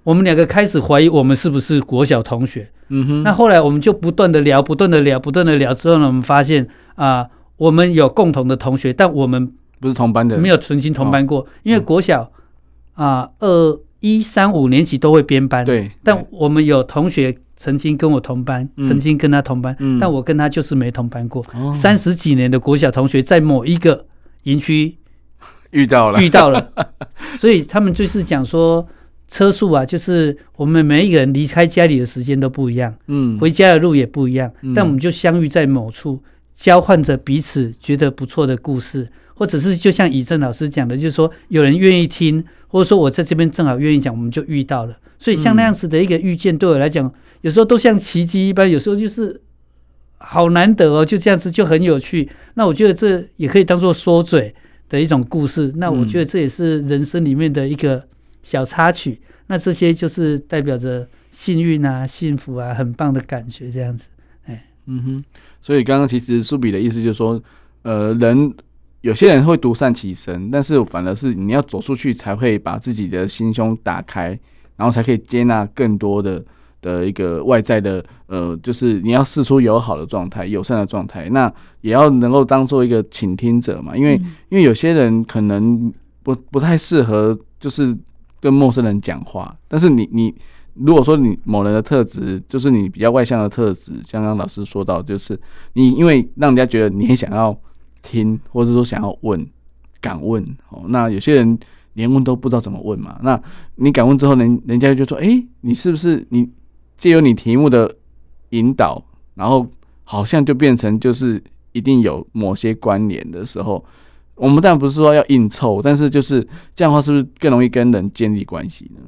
我们两个开始怀疑我们是不是国小同学。嗯哼。那后来我们就不断的聊，不断的聊，不断的聊之后呢，我们发现啊、呃，我们有共同的同学，但我们不是同班的，没有曾经同班过，因为国小啊，二一三五年级都会编班。对。但我们有同学。曾经跟我同班，曾经跟他同班，嗯、但我跟他就是没同班过。三十、哦、几年的国小同学，在某一个营区遇到了，遇到了，所以他们就是讲说，车速啊，就是我们每一个人离开家里的时间都不一样，嗯，回家的路也不一样，嗯、但我们就相遇在某处，交换着彼此觉得不错的故事，或者是就像以正老师讲的，就是说有人愿意听，或者说我在这边正好愿意讲，我们就遇到了。所以像那样子的一个遇见，对我来讲，有时候都像奇迹一般，有时候就是好难得哦，就这样子就很有趣。那我觉得这也可以当做说嘴的一种故事。那我觉得这也是人生里面的一个小插曲。那这些就是代表着幸运啊、幸福啊，很棒的感觉，这样子。哎，嗯哼。所以刚刚其实苏比的意思就是说，呃，人有些人会独善其身，但是反而是你要走出去，才会把自己的心胸打开。然后才可以接纳更多的的一个外在的呃，就是你要试出友好的状态、友善的状态，那也要能够当做一个倾听者嘛。因为因为有些人可能不不太适合，就是跟陌生人讲话。但是你你如果说你某人的特质，就是你比较外向的特质，像刚刚老师说到，就是你因为让人家觉得你很想要听，或者说想要问、敢问哦。那有些人。连问都不知道怎么问嘛？那你敢问之后，人人家就说：“哎，你是不是你借由你题目的引导，然后好像就变成就是一定有某些关联的时候，我们当然不是说要硬凑，但是就是这样的话，是不是更容易跟人建立关系呢？”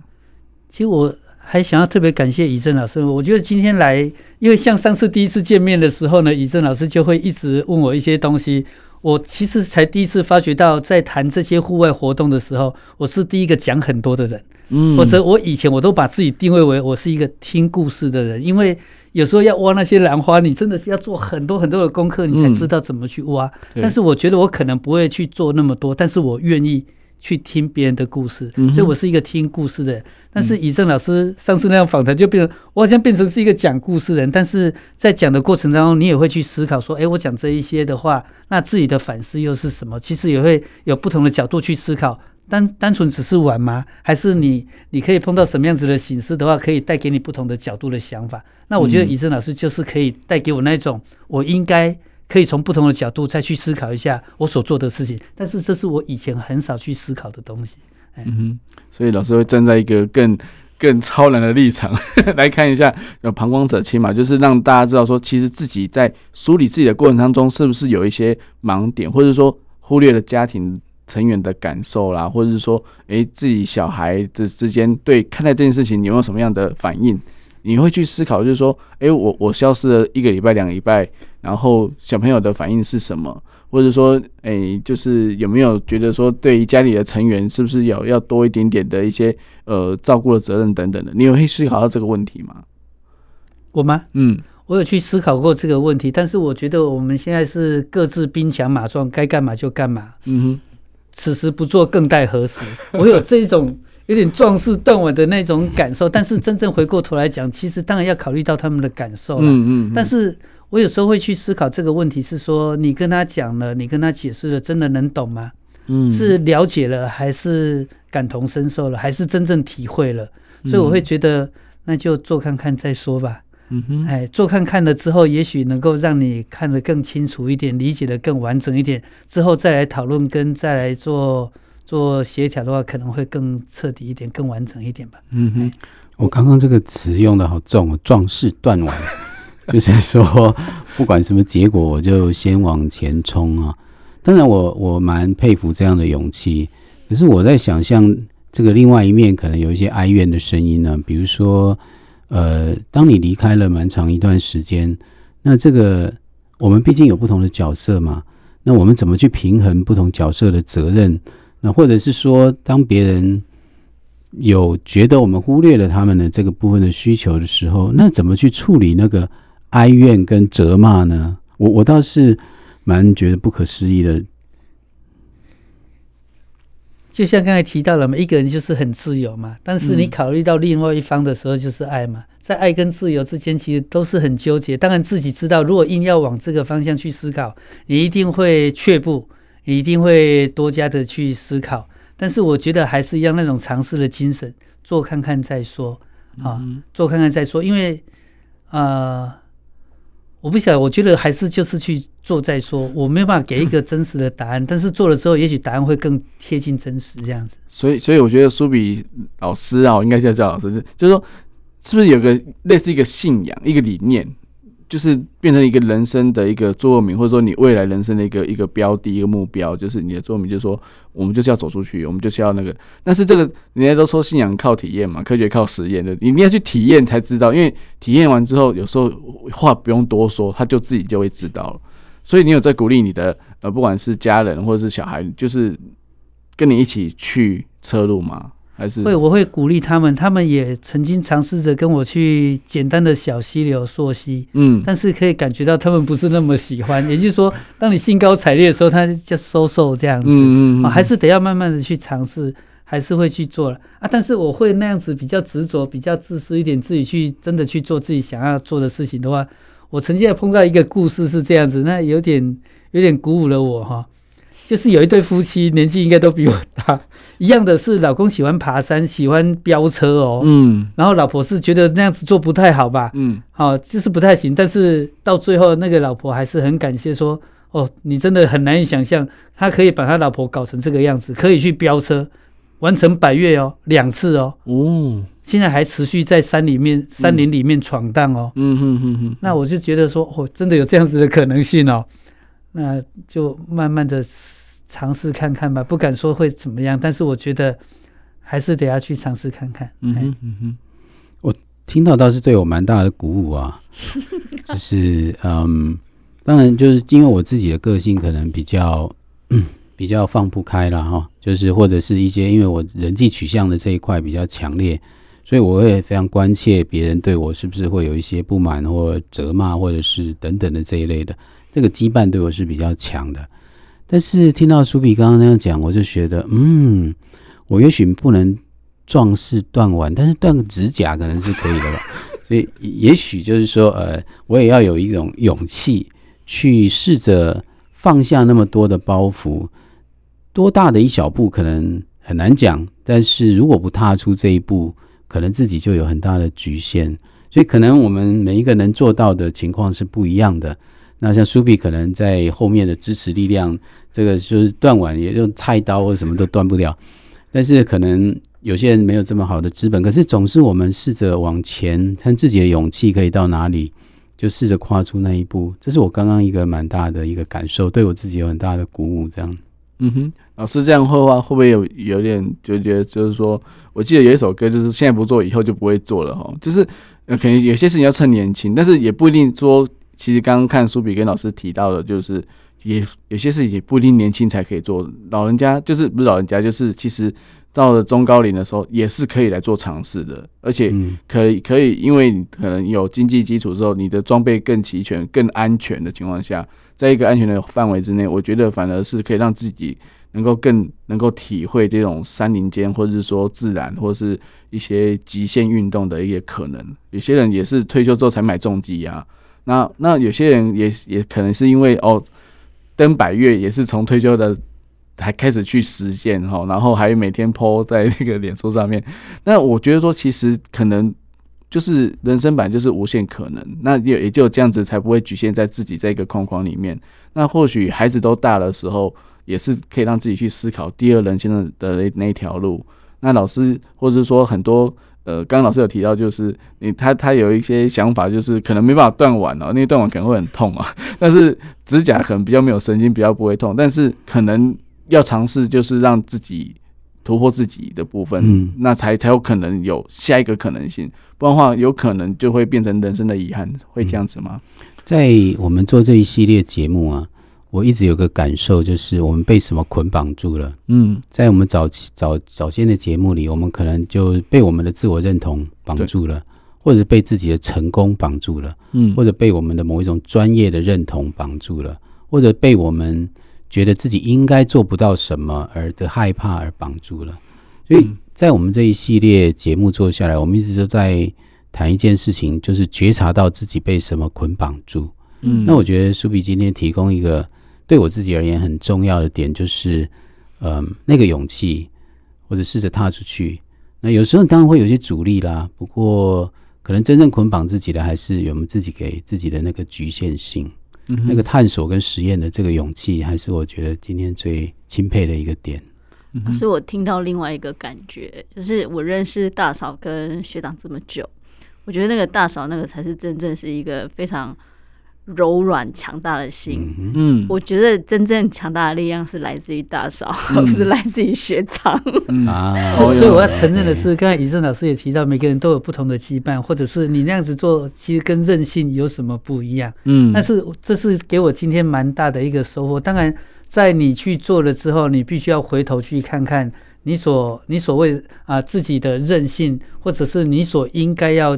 其实我还想要特别感谢以正老师，我觉得今天来，因为像上次第一次见面的时候呢，以正老师就会一直问我一些东西。我其实才第一次发觉到，在谈这些户外活动的时候，我是第一个讲很多的人。嗯，或者我以前我都把自己定位为我是一个听故事的人，因为有时候要挖那些兰花，你真的是要做很多很多的功课，你才知道怎么去挖。但是我觉得我可能不会去做那么多，但是我愿意。去听别人的故事，所以我是一个听故事的人。但是以正老师上次那样访谈，就变成我好像变成是一个讲故事人。但是在讲的过程当中，你也会去思考说，诶，我讲这一些的话，那自己的反思又是什么？其实也会有不同的角度去思考。单单纯只是玩吗？还是你你可以碰到什么样子的形式的话，可以带给你不同的角度的想法？那我觉得以正老师就是可以带给我那种我应该。可以从不同的角度再去思考一下我所做的事情，但是这是我以前很少去思考的东西。嗯哼，所以老师会站在一个更更超然的立场来看一下，有旁观者清嘛，就是让大家知道说，其实自己在梳理自己的过程当中，是不是有一些盲点，或者说忽略了家庭成员的感受啦，或者是说，诶、自己小孩子之间对看待这件事情，你有没有什么样的反应？你会去思考，就是说，诶、我我消失了一个礼拜、两个礼拜，然后小朋友的反应是什么？或者说，诶、欸，就是有没有觉得说，对于家里的成员，是不是有要多一点点的一些呃照顾的责任等等的？你有会思考到这个问题吗？我吗？嗯。我有去思考过这个问题，但是我觉得我们现在是各自兵强马壮，该干嘛就干嘛。嗯哼，此时不做更待何时？我有这种有点壮士断腕的那种感受，但是真正回过头来讲，其实当然要考虑到他们的感受了。嗯嗯。但是我有时候会去思考这个问题，是说你跟他讲了，你跟他解释了，真的能懂吗？嗯，是了解了，还是感同身受了，还是真正体会了？所以我会觉得，那就做看看再说吧。嗯哼，哎，做看看了之后，也许能够让你看得更清楚一点，理解得更完整一点，之后再来讨论跟再来做做协调的话，可能会更彻底一点，更完整一点吧。嗯哼，我刚刚这个词用的好重哦，壮士断腕，就是说不管什么结果，我就先往前冲啊。当然我，我蛮佩服这样的勇气，可是我在想象这个另外一面，可能有一些哀怨的声音呢，比如说。呃，当你离开了蛮长一段时间，那这个我们毕竟有不同的角色嘛，那我们怎么去平衡不同角色的责任？那或者是说，当别人有觉得我们忽略了他们的这个部分的需求的时候，那怎么去处理那个哀怨跟责骂呢？我我倒是蛮觉得不可思议的。就像刚才提到了嘛，一个人就是很自由嘛，但是你考虑到另外一方的时候，就是爱嘛，在爱跟自由之间，其实都是很纠结。当然自己知道，如果硬要往这个方向去思考，你一定会却步，你一定会多加的去思考。但是我觉得还是要那种尝试的精神，做看看再说啊，做看看再说，因为啊。呃我不晓得，我觉得还是就是去做再说，我没有办法给一个真实的答案，但是做了之后，也许答案会更贴近真实这样子。所以，所以我觉得苏比老师啊，我应该叫叫老师，是就是说，是不是有个类似一个信仰、一个理念？就是变成一个人生的一个座右铭，或者说你未来人生的一个一个标的、一个目标，就是你的座右铭，就是说我们就是要走出去，我们就是要那个。但是这个人家都说信仰靠体验嘛，科学靠实验的，你一定要去体验才知道，因为体验完之后，有时候话不用多说，他就自己就会知道了。所以你有在鼓励你的呃，不管是家人或者是小孩，就是跟你一起去车路吗？还是会，我会鼓励他们。他们也曾经尝试着跟我去简单的小溪流溯溪，嗯，但是可以感觉到他们不是那么喜欢。也就是说，当你兴高采烈的时候，他就收手这样子，嗯嗯，嗯，还是得要慢慢的去尝试，还是会去做了啊。但是我会那样子比较执着，比较自私一点，自己去真的去做自己想要做的事情的话，我曾经也碰到一个故事是这样子，那有点有点鼓舞了我哈。就是有一对夫妻，年纪应该都比我大，一样的是老公喜欢爬山，喜欢飙车哦，嗯，然后老婆是觉得那样子做不太好吧，嗯，好，就是不太行，但是到最后那个老婆还是很感谢说，哦，你真的很难以想象，他可以把他老婆搞成这个样子，可以去飙车，完成百越哦，两次哦，哦，现在还持续在山里面、山林里面闯荡哦，嗯。哼哼哼，那我就觉得说，哦，真的有这样子的可能性哦。那就慢慢的尝试看看吧，不敢说会怎么样，但是我觉得还是得要去尝试看看。嗯哼嗯哼，我听到倒是对我蛮大的鼓舞啊，就是嗯，当然就是因为我自己的个性可能比较嗯比较放不开了哈，就是或者是一些因为我人际取向的这一块比较强烈，所以我会非常关切别人对我是不是会有一些不满或责骂或者是等等的这一类的。这个羁绊对我是比较强的，但是听到苏比刚刚那样讲，我就觉得，嗯，我也许不能壮士断腕，但是断个指甲可能是可以的吧。所以也许就是说，呃，我也要有一种勇气去试着放下那么多的包袱，多大的一小步可能很难讲，但是如果不踏出这一步，可能自己就有很大的局限。所以可能我们每一个能做到的情况是不一样的。那像苏比可能在后面的支持力量，这个就是断腕也用菜刀或什么都断不了，但是可能有些人没有这么好的资本，可是总是我们试着往前，看自己的勇气可以到哪里，就试着跨出那一步。这是我刚刚一个蛮大的一个感受，对我自己有很大的鼓舞。这样，嗯哼，老师这样会话会不会有有点就觉得就是说，我记得有一首歌就是现在不做，以后就不会做了哈，就是呃，可能有些事情要趁年轻，但是也不一定说，其实刚刚看苏比跟老师提到的，就是也有些事情也不一定年轻才可以做，老人家就是不是老人家，就是其实到了中高龄的时候也是可以来做尝试的，而且可以可以，因为可能有经济基础之后，你的装备更齐全、更安全的情况下。在一个安全的范围之内，我觉得反而是可以让自己能够更能够体会这种山林间，或者是说自然，或者是一些极限运动的一些可能。有些人也是退休之后才买重机啊，那那有些人也也可能是因为哦，登百月也是从退休的还开始去实现哈，然后还每天 po 在那个脸书上面。那我觉得说，其实可能。就是人生版就是无限可能，那也也就这样子才不会局限在自己在一个框框里面。那或许孩子都大的时候，也是可以让自己去思考第二人生的的那条路。那老师或者是说很多呃，刚刚老师有提到，就是你他他有一些想法，就是可能没办法断腕哦，那断腕可能会很痛啊。但是指甲可能比较没有神经，比较不会痛，但是可能要尝试就是让自己。突破自己的部分，嗯，那才才有可能有下一个可能性，不然的话，有可能就会变成人生的遗憾，会这样子吗？在我们做这一系列节目啊，我一直有个感受，就是我们被什么捆绑住了？嗯，在我们早期早早先的节目里，我们可能就被我们的自我认同绑住了，或者被自己的成功绑住了，嗯，或者被我们的某一种专业的认同绑住了，或者被我们。觉得自己应该做不到什么而的害怕而绑住了，所以在我们这一系列节目做下来，我们一直都在谈一件事情，就是觉察到自己被什么捆绑住。嗯，那我觉得苏比今天提供一个对我自己而言很重要的点，就是嗯，那个勇气，或者试着踏出去。那有时候当然会有些阻力啦，不过可能真正捆绑自己的，还是有我们自己给自己的那个局限性。那个探索跟实验的这个勇气，还是我觉得今天最钦佩的一个点。是我听到另外一个感觉，就是我认识大嫂跟学长这么久，我觉得那个大嫂那个才是真正是一个非常。柔软强大的心，嗯，我觉得真正强大的力量是来自于大嫂，不是来自于学长。嗯啊，所以我要承认的是，刚才怡正老师也提到，每个人都有不同的羁绊，或者是你那样子做，其实跟任性有什么不一样？嗯，但是这是给我今天蛮大的一个收获。当然，在你去做了之后，你必须要回头去看看你所你所谓啊自己的任性，或者是你所应该要。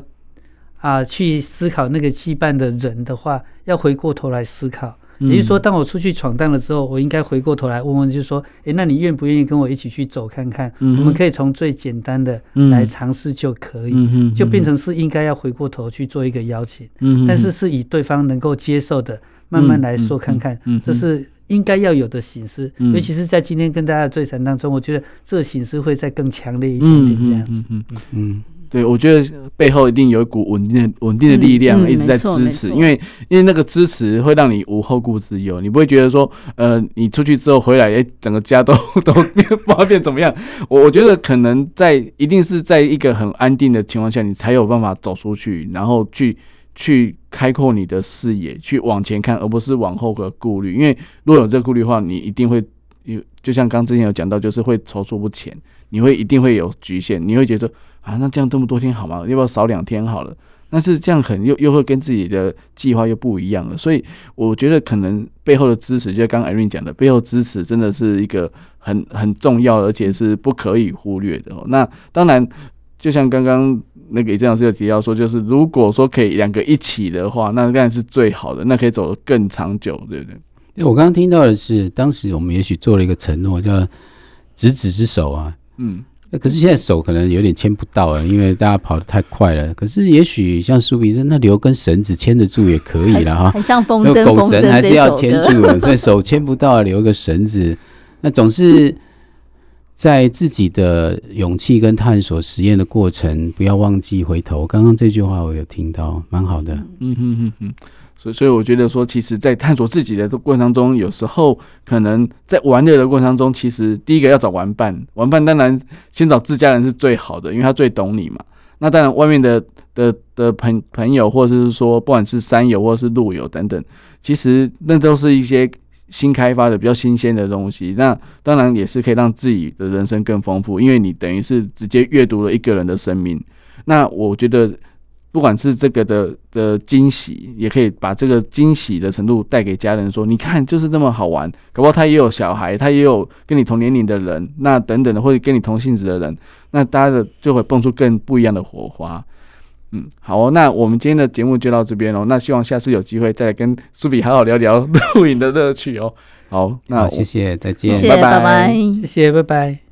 啊，去思考那个羁绊的人的话，要回过头来思考。也就是说，当我出去闯荡了之后，我应该回过头来问问，就是说，诶、欸，那你愿不愿意跟我一起去走看看？嗯、我们可以从最简单的来尝试就可以，嗯、就变成是应该要回过头去做一个邀请。嗯、但是是以对方能够接受的，慢慢来说看看，这是应该要有的形式。嗯、尤其是在今天跟大家的对谈当中，我觉得这个形式会再更强烈一点点，这样子。嗯。嗯嗯嗯对，我觉得背后一定有一股稳定的、稳定的力量一直在支持，因为因为那个支持会让你无后顾之忧，你不会觉得说，呃，你出去之后回来，哎，整个家都 都不知道变怎么样。我我觉得可能在一定是在一个很安定的情况下，你才有办法走出去，然后去去开阔你的视野，去往前看，而不是往后的顾虑。因为如果有这个顾虑的话，你一定会有，就像刚之前有讲到，就是会踌躇不前，你会一定会有局限，你会觉得。啊，那这样这么多天好吗？要不要少两天好了？但是这样可能又又会跟自己的计划又不一样了。所以我觉得可能背后的支持，就像刚刚 Irene 讲的，背后支持真的是一个很很重要，而且是不可以忽略的。那当然，就像刚刚那个郑老师有提到说，就是如果说可以两个一起的话，那当然是最好的，那可以走得更长久，对不对？我刚刚听到的是，当时我们也许做了一个承诺，叫执子之手啊，嗯。可是现在手可能有点牵不到了，因为大家跑得太快了。可是也许像苏比说，那留根绳子牵得住也可以了哈。很像风筝，狗绳还是要牵住，所以手牵不到，留个绳子。那总是在自己的勇气跟探索实验的过程，不要忘记回头。刚刚这句话我有听到，蛮好的。嗯哼哼哼。所以，所以我觉得说，其实，在探索自己的过程当中，有时候可能在玩乐的过程当中，其实第一个要找玩伴，玩伴当然先找自家人是最好的，因为他最懂你嘛。那当然，外面的的的朋朋友，或者是说，不管是山友或者是路友等等，其实那都是一些新开发的、比较新鲜的东西。那当然也是可以让自己的人生更丰富，因为你等于是直接阅读了一个人的生命。那我觉得。不管是这个的的惊喜，也可以把这个惊喜的程度带给家人，说你看就是那么好玩，搞不好他也有小孩，他也有跟你同年龄的人，那等等的，或者跟你同性质的人，那大家的就会蹦出更不一样的火花。嗯，好哦，那我们今天的节目就到这边哦。那希望下次有机会再跟苏比好好聊聊录影的乐趣哦。好，那好谢谢，再见，谢谢，拜拜，谢谢，拜拜。